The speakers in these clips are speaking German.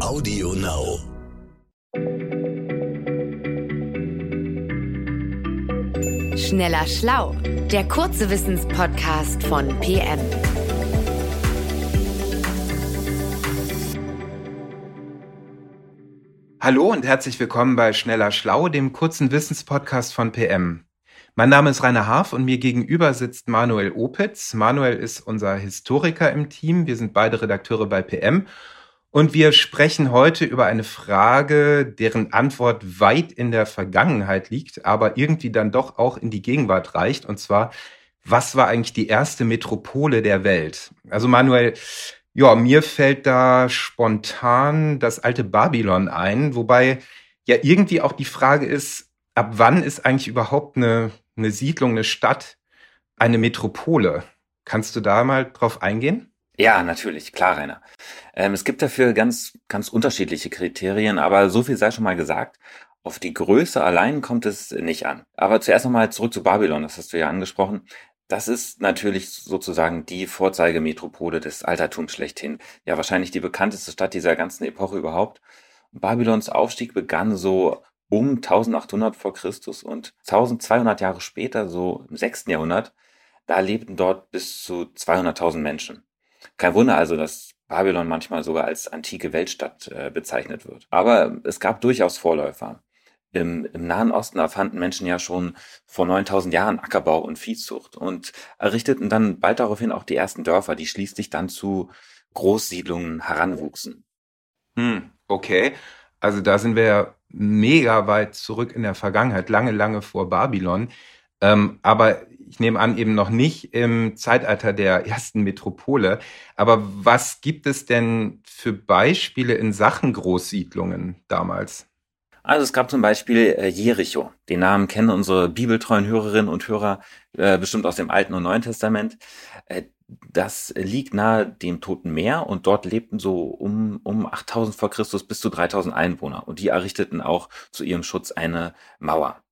Audio Now. Schneller Schlau, der kurze Wissenspodcast von PM. Hallo und herzlich willkommen bei Schneller Schlau, dem kurzen Wissenspodcast von PM. Mein Name ist Rainer Harf und mir gegenüber sitzt Manuel Opitz. Manuel ist unser Historiker im Team. Wir sind beide Redakteure bei PM und wir sprechen heute über eine Frage, deren Antwort weit in der Vergangenheit liegt, aber irgendwie dann doch auch in die Gegenwart reicht. Und zwar, was war eigentlich die erste Metropole der Welt? Also Manuel, ja, mir fällt da spontan das alte Babylon ein, wobei ja irgendwie auch die Frage ist, ab wann ist eigentlich überhaupt eine, eine Siedlung, eine Stadt, eine Metropole? Kannst du da mal drauf eingehen? Ja, natürlich, klar, Rainer. Ähm, es gibt dafür ganz, ganz unterschiedliche Kriterien, aber so viel sei schon mal gesagt. Auf die Größe allein kommt es nicht an. Aber zuerst nochmal zurück zu Babylon, das hast du ja angesprochen. Das ist natürlich sozusagen die Vorzeigemetropole des Altertums schlechthin. Ja, wahrscheinlich die bekannteste Stadt dieser ganzen Epoche überhaupt. Babylons Aufstieg begann so um 1800 vor Christus und 1200 Jahre später, so im 6. Jahrhundert, da lebten dort bis zu 200.000 Menschen. Kein Wunder also, dass Babylon manchmal sogar als antike Weltstadt äh, bezeichnet wird. Aber es gab durchaus Vorläufer. Im, Im Nahen Osten erfanden Menschen ja schon vor 9000 Jahren Ackerbau und Viehzucht und errichteten dann bald daraufhin auch die ersten Dörfer, die schließlich dann zu Großsiedlungen heranwuchsen. Hm, okay. Also da sind wir ja mega weit zurück in der Vergangenheit, lange, lange vor Babylon. Ähm, aber ich nehme an, eben noch nicht im Zeitalter der ersten Metropole. Aber was gibt es denn für Beispiele in Sachen Großsiedlungen damals? Also es gab zum Beispiel äh, Jericho. Den Namen kennen unsere bibeltreuen Hörerinnen und Hörer äh, bestimmt aus dem Alten und Neuen Testament. Äh, das liegt nahe dem Toten Meer und dort lebten so um, um 8000 vor Christus bis zu 3000 Einwohner. Und die errichteten auch zu ihrem Schutz eine Mauer.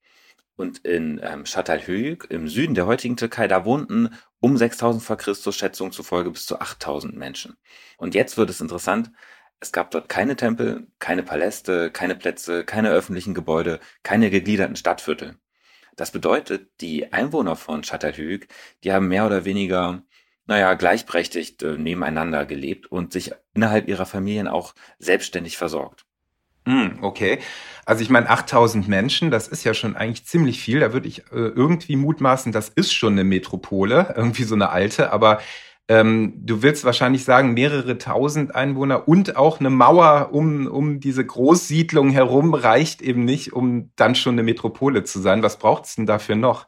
Und in ähm, Çatalhöyük im Süden der heutigen Türkei, da wohnten um 6000 vor Christus Schätzungen zufolge bis zu 8000 Menschen. Und jetzt wird es interessant, es gab dort keine Tempel, keine Paläste, keine Plätze, keine öffentlichen Gebäude, keine gegliederten Stadtviertel. Das bedeutet, die Einwohner von Çatalhöyük, die haben mehr oder weniger, naja, gleichberechtigt äh, nebeneinander gelebt und sich innerhalb ihrer Familien auch selbstständig versorgt. Hm, okay. Also ich meine, 8000 Menschen, das ist ja schon eigentlich ziemlich viel. Da würde ich äh, irgendwie mutmaßen, das ist schon eine Metropole, irgendwie so eine alte. Aber ähm, du willst wahrscheinlich sagen, mehrere tausend Einwohner und auch eine Mauer um, um diese Großsiedlung herum reicht eben nicht, um dann schon eine Metropole zu sein. Was braucht es denn dafür noch?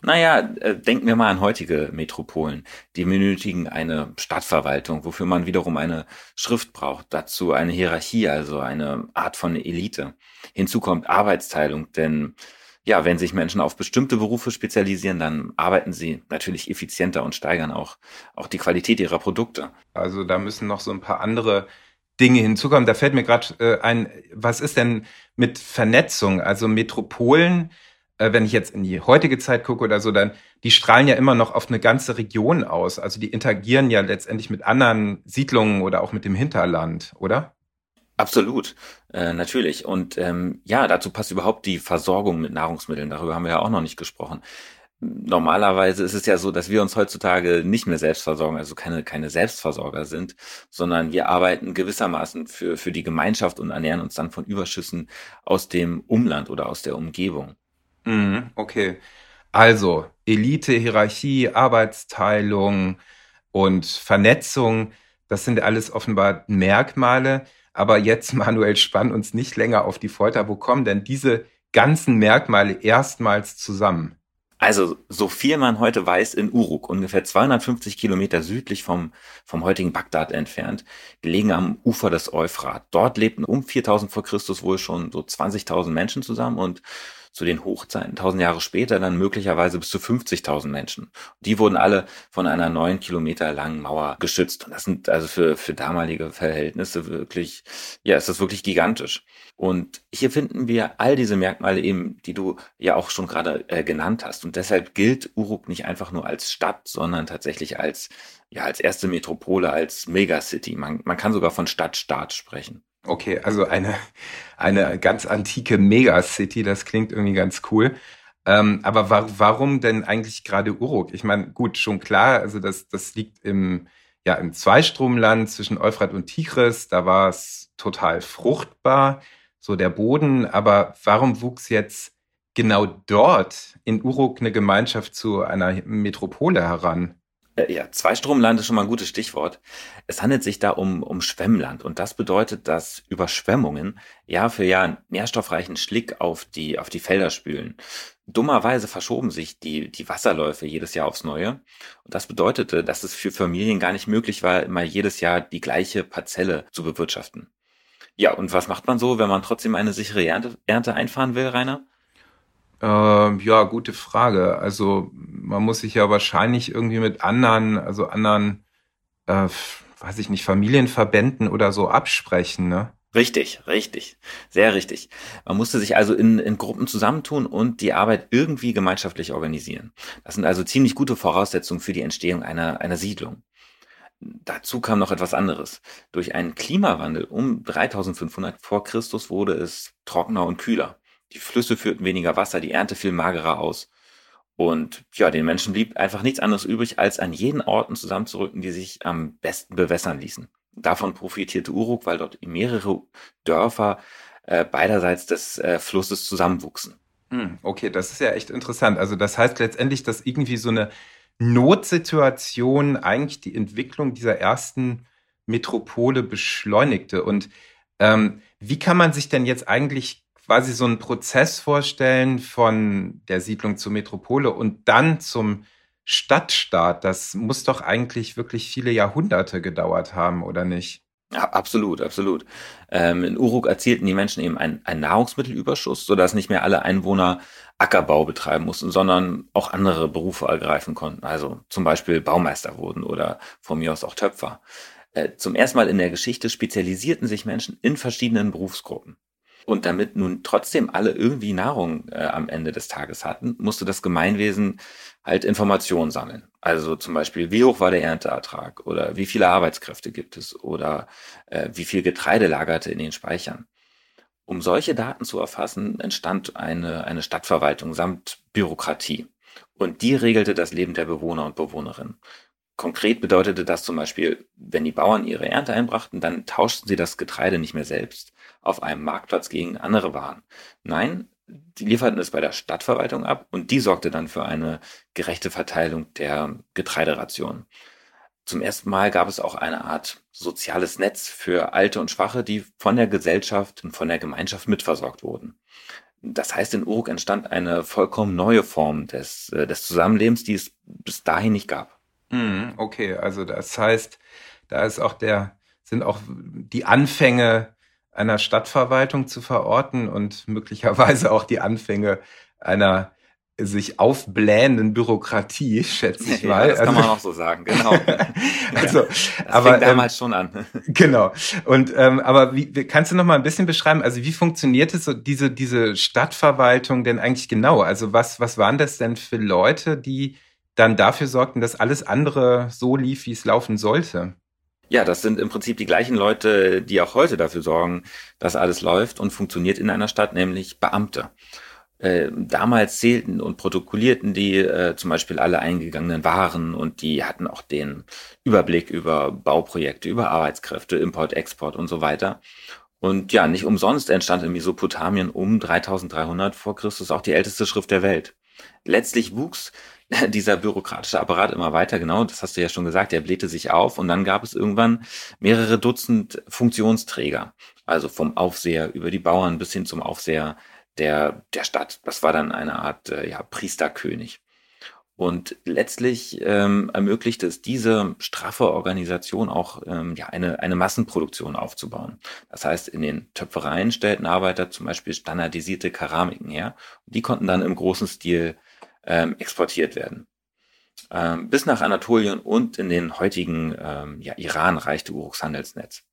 Naja, äh, denken wir mal an heutige Metropolen. Die benötigen eine Stadtverwaltung, wofür man wiederum eine Schrift braucht. Dazu eine Hierarchie, also eine Art von Elite. Hinzu kommt Arbeitsteilung, denn ja, wenn sich Menschen auf bestimmte Berufe spezialisieren, dann arbeiten sie natürlich effizienter und steigern auch, auch die Qualität ihrer Produkte. Also da müssen noch so ein paar andere Dinge hinzukommen. Da fällt mir gerade äh, ein, was ist denn mit Vernetzung? Also Metropolen wenn ich jetzt in die heutige Zeit gucke oder so, dann, die strahlen ja immer noch auf eine ganze Region aus. Also die interagieren ja letztendlich mit anderen Siedlungen oder auch mit dem Hinterland, oder? Absolut, äh, natürlich. Und ähm, ja, dazu passt überhaupt die Versorgung mit Nahrungsmitteln. Darüber haben wir ja auch noch nicht gesprochen. Normalerweise ist es ja so, dass wir uns heutzutage nicht mehr selbst versorgen, also keine, keine Selbstversorger sind, sondern wir arbeiten gewissermaßen für, für die Gemeinschaft und ernähren uns dann von Überschüssen aus dem Umland oder aus der Umgebung. Mhm, okay. Also Elite, Hierarchie, Arbeitsteilung und Vernetzung, das sind alles offenbar Merkmale. Aber jetzt, Manuel, spann uns nicht länger auf die Folter. Wo kommen denn diese ganzen Merkmale erstmals zusammen? Also, so viel man heute weiß, in Uruk, ungefähr 250 Kilometer südlich vom, vom heutigen Bagdad entfernt, gelegen am Ufer des Euphrat. Dort lebten um 4000 vor Christus wohl schon so 20.000 Menschen zusammen und zu den Hochzeiten, tausend Jahre später dann möglicherweise bis zu 50.000 Menschen. Die wurden alle von einer neun Kilometer langen Mauer geschützt. Und das sind also für, für damalige Verhältnisse wirklich, ja, ist das wirklich gigantisch. Und hier finden wir all diese Merkmale eben, die du ja auch schon gerade äh, genannt hast. Und deshalb gilt Uruk nicht einfach nur als Stadt, sondern tatsächlich als, ja, als erste Metropole, als Megacity. Man, man kann sogar von Stadt-Staat sprechen. Okay, also eine, eine ganz antike Megacity, das klingt irgendwie ganz cool. Ähm, aber wa warum denn eigentlich gerade Uruk? Ich meine, gut, schon klar, also das, das liegt im, ja, im Zweistromland zwischen Euphrat und Tigris, da war es total fruchtbar, so der Boden, aber warum wuchs jetzt genau dort in Uruk eine Gemeinschaft zu einer Metropole heran? Äh, ja, Zweistromland ist schon mal ein gutes Stichwort. Es handelt sich da um, um Schwemmland und das bedeutet, dass Überschwemmungen Jahr für Jahr nährstoffreichen Schlick auf die, auf die Felder spülen. Dummerweise verschoben sich die, die Wasserläufe jedes Jahr aufs Neue und das bedeutete, dass es für Familien gar nicht möglich war, immer jedes Jahr die gleiche Parzelle zu bewirtschaften. Ja, und was macht man so, wenn man trotzdem eine sichere Ernte, Ernte einfahren will, Rainer? Ähm, ja, gute Frage. Also man muss sich ja wahrscheinlich irgendwie mit anderen, also anderen, äh, weiß ich nicht, Familienverbänden oder so absprechen, ne? Richtig, richtig, sehr richtig. Man musste sich also in, in Gruppen zusammentun und die Arbeit irgendwie gemeinschaftlich organisieren. Das sind also ziemlich gute Voraussetzungen für die Entstehung einer, einer Siedlung. Dazu kam noch etwas anderes. Durch einen Klimawandel um 3500 vor Christus wurde es trockener und kühler. Die Flüsse führten weniger Wasser, die Ernte fiel magerer aus. Und ja, den Menschen blieb einfach nichts anderes übrig, als an jeden Orten zusammenzurücken, die sich am besten bewässern ließen. Davon profitierte Uruk, weil dort mehrere Dörfer äh, beiderseits des äh, Flusses zusammenwuchsen. Hm, okay, das ist ja echt interessant. Also das heißt letztendlich, dass irgendwie so eine Notsituation eigentlich die Entwicklung dieser ersten Metropole beschleunigte. Und ähm, wie kann man sich denn jetzt eigentlich quasi so einen Prozess vorstellen von der Siedlung zur Metropole und dann zum Stadtstaat. Das muss doch eigentlich wirklich viele Jahrhunderte gedauert haben, oder nicht? Ja, absolut, absolut. Ähm, in Uruk erzielten die Menschen eben einen, einen Nahrungsmittelüberschuss, sodass nicht mehr alle Einwohner Ackerbau betreiben mussten, sondern auch andere Berufe ergreifen konnten. Also zum Beispiel Baumeister wurden oder von mir aus auch Töpfer. Äh, zum ersten Mal in der Geschichte spezialisierten sich Menschen in verschiedenen Berufsgruppen. Und damit nun trotzdem alle irgendwie Nahrung äh, am Ende des Tages hatten, musste das Gemeinwesen halt Informationen sammeln. Also zum Beispiel, wie hoch war der Ernteertrag oder wie viele Arbeitskräfte gibt es oder äh, wie viel Getreide lagerte in den Speichern. Um solche Daten zu erfassen, entstand eine, eine Stadtverwaltung samt Bürokratie. Und die regelte das Leben der Bewohner und Bewohnerinnen. Konkret bedeutete das zum Beispiel, wenn die Bauern ihre Ernte einbrachten, dann tauschten sie das Getreide nicht mehr selbst, auf einem Marktplatz gegen andere Waren. Nein, die lieferten es bei der Stadtverwaltung ab und die sorgte dann für eine gerechte Verteilung der Getreideration. Zum ersten Mal gab es auch eine Art soziales Netz für Alte und Schwache, die von der Gesellschaft und von der Gemeinschaft mitversorgt wurden. Das heißt, in Uruk entstand eine vollkommen neue Form des, äh, des Zusammenlebens, die es bis dahin nicht gab. Hm, okay, also das heißt, da ist auch der, sind auch die Anfänge einer Stadtverwaltung zu verorten und möglicherweise auch die Anfänge einer sich aufblähenden Bürokratie, schätze ich mal. Ja, das kann also, man auch so sagen, genau. also, ja, das aber fing damals ähm, schon an. genau. Und ähm, aber wie kannst du noch mal ein bisschen beschreiben? Also wie funktioniert es so diese diese Stadtverwaltung denn eigentlich genau? Also was was waren das denn für Leute, die dann dafür sorgten, dass alles andere so lief, wie es laufen sollte? Ja, das sind im Prinzip die gleichen Leute, die auch heute dafür sorgen, dass alles läuft und funktioniert in einer Stadt, nämlich Beamte. Äh, damals zählten und protokollierten die äh, zum Beispiel alle eingegangenen Waren und die hatten auch den Überblick über Bauprojekte, über Arbeitskräfte, Import, Export und so weiter. Und ja, nicht umsonst entstand in Mesopotamien um 3300 vor Christus auch die älteste Schrift der Welt. Letztlich wuchs dieser bürokratische Apparat immer weiter, genau, das hast du ja schon gesagt, der blähte sich auf und dann gab es irgendwann mehrere Dutzend Funktionsträger. Also vom Aufseher über die Bauern bis hin zum Aufseher der, der Stadt. Das war dann eine Art äh, ja, Priesterkönig. Und letztlich ähm, ermöglichte es diese straffe Organisation auch ähm, ja, eine, eine Massenproduktion aufzubauen. Das heißt, in den Töpfereien stellten Arbeiter zum Beispiel standardisierte Keramiken her. Und die konnten dann im großen Stil ähm, exportiert werden. Ähm, bis nach Anatolien und in den heutigen ähm, ja, Iran reichte Uruks Handelsnetz.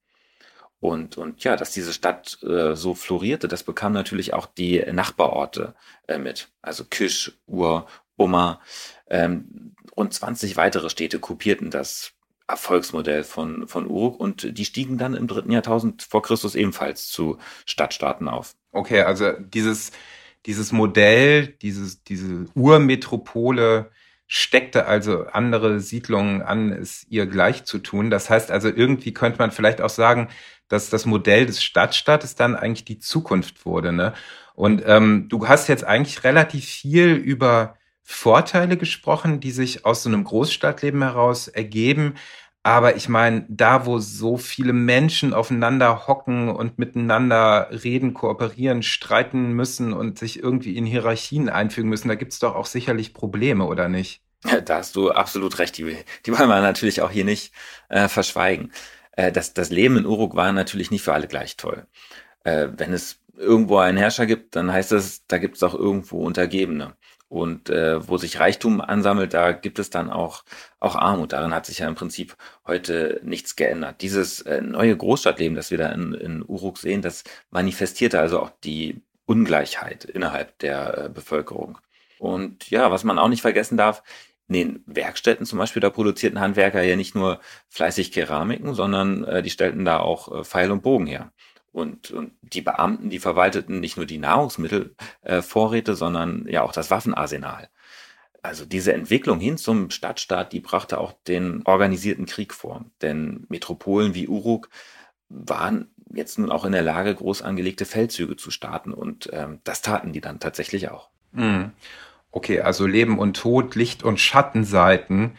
Und, und ja, dass diese Stadt äh, so florierte, das bekam natürlich auch die Nachbarorte äh, mit. Also Kisch, Ur, Umma. Ähm, rund 20 weitere Städte kopierten das Erfolgsmodell von, von Uruk und die stiegen dann im dritten Jahrtausend vor Christus ebenfalls zu Stadtstaaten auf. Okay, also dieses, dieses Modell, dieses, diese Urmetropole steckte also andere Siedlungen an, es ihr gleich zu tun. Das heißt also, irgendwie könnte man vielleicht auch sagen, dass das Modell des Stadtstaates dann eigentlich die Zukunft wurde. Ne? Und ähm, du hast jetzt eigentlich relativ viel über Vorteile gesprochen, die sich aus so einem Großstadtleben heraus ergeben. Aber ich meine, da wo so viele Menschen aufeinander hocken und miteinander reden, kooperieren, streiten müssen und sich irgendwie in Hierarchien einfügen müssen, da gibt's doch auch sicherlich Probleme, oder nicht? Da hast du absolut recht. Die, die wollen wir natürlich auch hier nicht äh, verschweigen. Äh, das, das Leben in Uruk war natürlich nicht für alle gleich toll. Äh, wenn es irgendwo einen Herrscher gibt, dann heißt das, da gibt es auch irgendwo Untergebene. Und äh, wo sich Reichtum ansammelt, da gibt es dann auch, auch Armut. Darin hat sich ja im Prinzip heute nichts geändert. Dieses äh, neue Großstadtleben, das wir da in, in Uruk sehen, das manifestierte also auch die Ungleichheit innerhalb der äh, Bevölkerung. Und ja, was man auch nicht vergessen darf, in den Werkstätten zum Beispiel, da produzierten Handwerker ja nicht nur fleißig Keramiken, sondern äh, die stellten da auch äh, Pfeil und Bogen her. Und, und die Beamten, die verwalteten nicht nur die Nahrungsmittelvorräte, äh, sondern ja auch das Waffenarsenal. Also diese Entwicklung hin zum Stadtstaat, die brachte auch den organisierten Krieg vor. Denn Metropolen wie Uruk waren jetzt nun auch in der Lage, groß angelegte Feldzüge zu starten. Und ähm, das taten die dann tatsächlich auch. Mhm. Okay, also Leben und Tod, Licht und Schattenseiten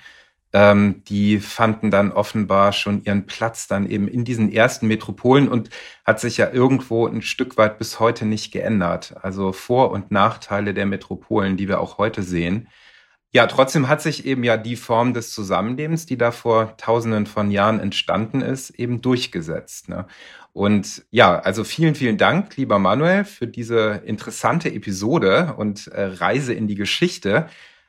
ähm, die fanden dann offenbar schon ihren Platz dann eben in diesen ersten Metropolen und hat sich ja irgendwo ein Stück weit bis heute nicht geändert. Also Vor- und Nachteile der Metropolen, die wir auch heute sehen. Ja, trotzdem hat sich eben ja die Form des Zusammenlebens, die da vor tausenden von Jahren entstanden ist, eben durchgesetzt. Ne? Und ja, also vielen, vielen Dank, lieber Manuel, für diese interessante Episode und äh, Reise in die Geschichte.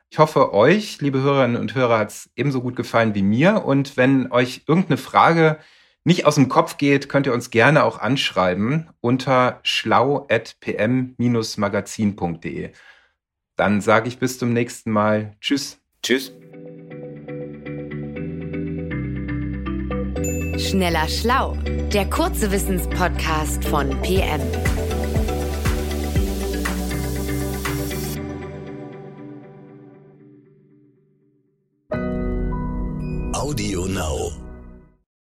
Ich hoffe, euch, liebe Hörerinnen und Hörer, hat es ebenso gut gefallen wie mir. Und wenn euch irgendeine Frage nicht aus dem Kopf geht, könnt ihr uns gerne auch anschreiben unter schlau.pm-magazin.de. Dann sage ich bis zum nächsten Mal. Tschüss. Tschüss. Schneller Schlau, der kurze Wissenspodcast von PM.